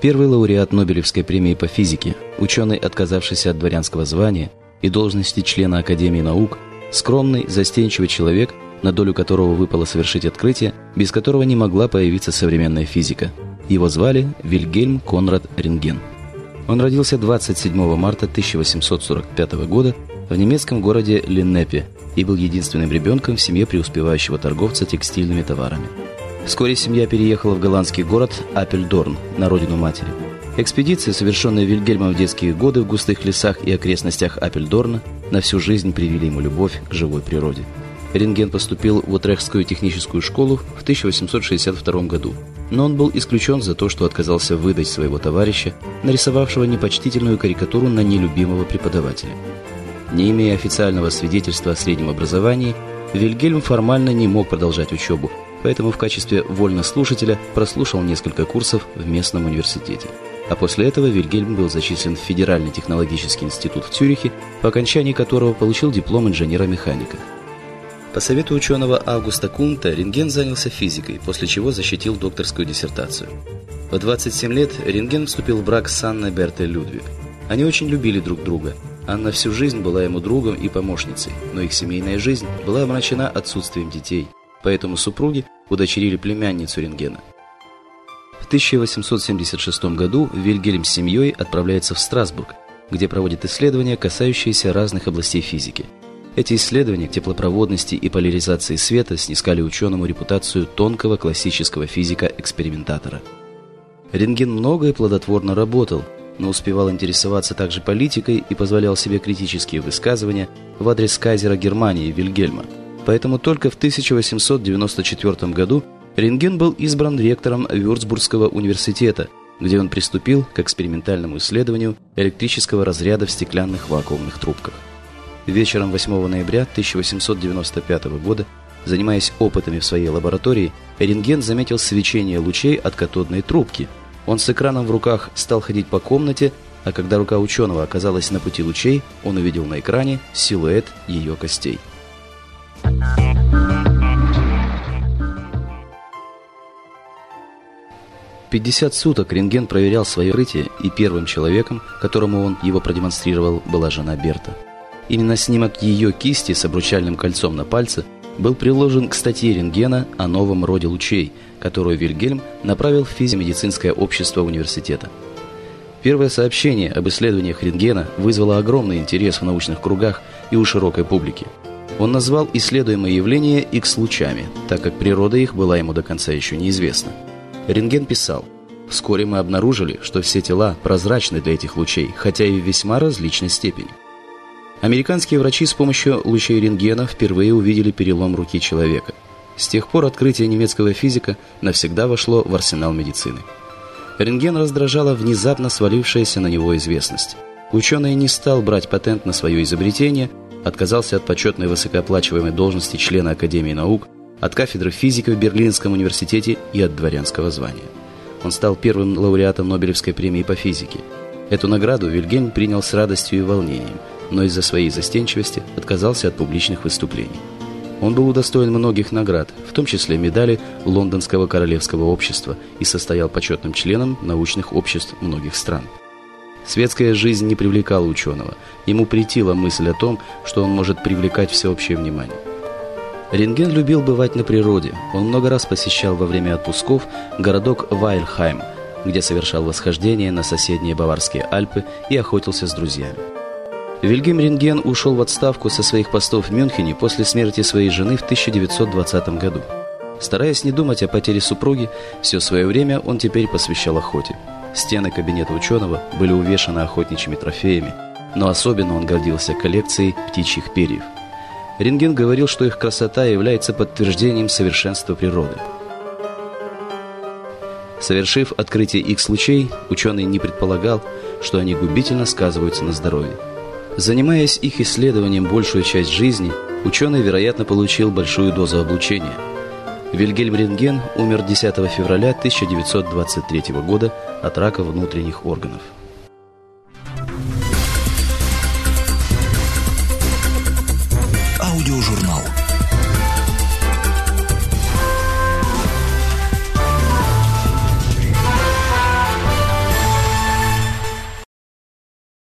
Первый лауреат Нобелевской премии по физике, ученый, отказавшийся от дворянского звания и должности члена Академии наук, скромный, застенчивый человек, на долю которого выпало совершить открытие, без которого не могла появиться современная физика. Его звали Вильгельм Конрад Рентген. Он родился 27 марта 1845 года в немецком городе Линнепе и был единственным ребенком в семье преуспевающего торговца текстильными товарами. Вскоре семья переехала в голландский город Апельдорн, на родину матери. Экспедиции, совершенные Вильгельмом в детские годы в густых лесах и окрестностях Апельдорна, на всю жизнь привели ему любовь к живой природе. Рентген поступил в Утрехтскую техническую школу в 1862 году, но он был исключен за то, что отказался выдать своего товарища, нарисовавшего непочтительную карикатуру на нелюбимого преподавателя. Не имея официального свидетельства о среднем образовании, Вильгельм формально не мог продолжать учебу, поэтому в качестве вольнослушателя прослушал несколько курсов в местном университете. А после этого Вильгельм был зачислен в Федеральный технологический институт в Цюрихе, по окончании которого получил диплом инженера-механика. По совету ученого Августа Кунта рентген занялся физикой, после чего защитил докторскую диссертацию. В 27 лет рентген вступил в брак с Анной Бертой Людвиг. Они очень любили друг друга. Анна всю жизнь была ему другом и помощницей, но их семейная жизнь была омрачена отсутствием детей – Поэтому супруги удочерили племянницу рентгена. В 1876 году Вильгельм с семьей отправляется в Страсбург, где проводит исследования, касающиеся разных областей физики. Эти исследования теплопроводности и поляризации света снискали ученому репутацию тонкого классического физика-экспериментатора. Рентген много и плодотворно работал, но успевал интересоваться также политикой и позволял себе критические высказывания в адрес кайзера Германии Вильгельма – Поэтому только в 1894 году Рентген был избран ректором Вюрцбургского университета, где он приступил к экспериментальному исследованию электрического разряда в стеклянных вакуумных трубках. Вечером 8 ноября 1895 года, занимаясь опытами в своей лаборатории, Рентген заметил свечение лучей от катодной трубки. Он с экраном в руках стал ходить по комнате, а когда рука ученого оказалась на пути лучей, он увидел на экране силуэт ее костей. 50 суток рентген проверял свое рытие, и первым человеком, которому он его продемонстрировал, была жена Берта. Именно снимок ее кисти с обручальным кольцом на пальце был приложен к статье рентгена о новом роде лучей, которую Вильгельм направил в физиомедицинское общество университета. Первое сообщение об исследованиях рентгена вызвало огромный интерес в научных кругах и у широкой публики. Он назвал исследуемые явления X-лучами, так как природа их была ему до конца еще неизвестна. Рентген писал, «Вскоре мы обнаружили, что все тела прозрачны для этих лучей, хотя и в весьма различной степени». Американские врачи с помощью лучей рентгена впервые увидели перелом руки человека. С тех пор открытие немецкого физика навсегда вошло в арсенал медицины. Рентген раздражала внезапно свалившаяся на него известность. Ученый не стал брать патент на свое изобретение, отказался от почетной высокооплачиваемой должности члена Академии наук – от кафедры физики в Берлинском университете и от дворянского звания. Он стал первым лауреатом Нобелевской премии по физике. Эту награду Вильгельм принял с радостью и волнением, но из-за своей застенчивости отказался от публичных выступлений. Он был удостоен многих наград, в том числе медали Лондонского королевского общества и состоял почетным членом научных обществ многих стран. Светская жизнь не привлекала ученого. Ему претила мысль о том, что он может привлекать всеобщее внимание. Рентген любил бывать на природе. Он много раз посещал во время отпусков городок Вайльхайм, где совершал восхождение на соседние Баварские Альпы и охотился с друзьями. Вильгельм Рентген ушел в отставку со своих постов в Мюнхене после смерти своей жены в 1920 году. Стараясь не думать о потере супруги, все свое время он теперь посвящал охоте. Стены кабинета ученого были увешаны охотничьими трофеями, но особенно он гордился коллекцией птичьих перьев – Рентген говорил, что их красота является подтверждением совершенства природы. Совершив открытие X-лучей, ученый не предполагал, что они губительно сказываются на здоровье. Занимаясь их исследованием большую часть жизни, ученый, вероятно, получил большую дозу облучения. Вильгельм Рентген умер 10 февраля 1923 года от рака внутренних органов.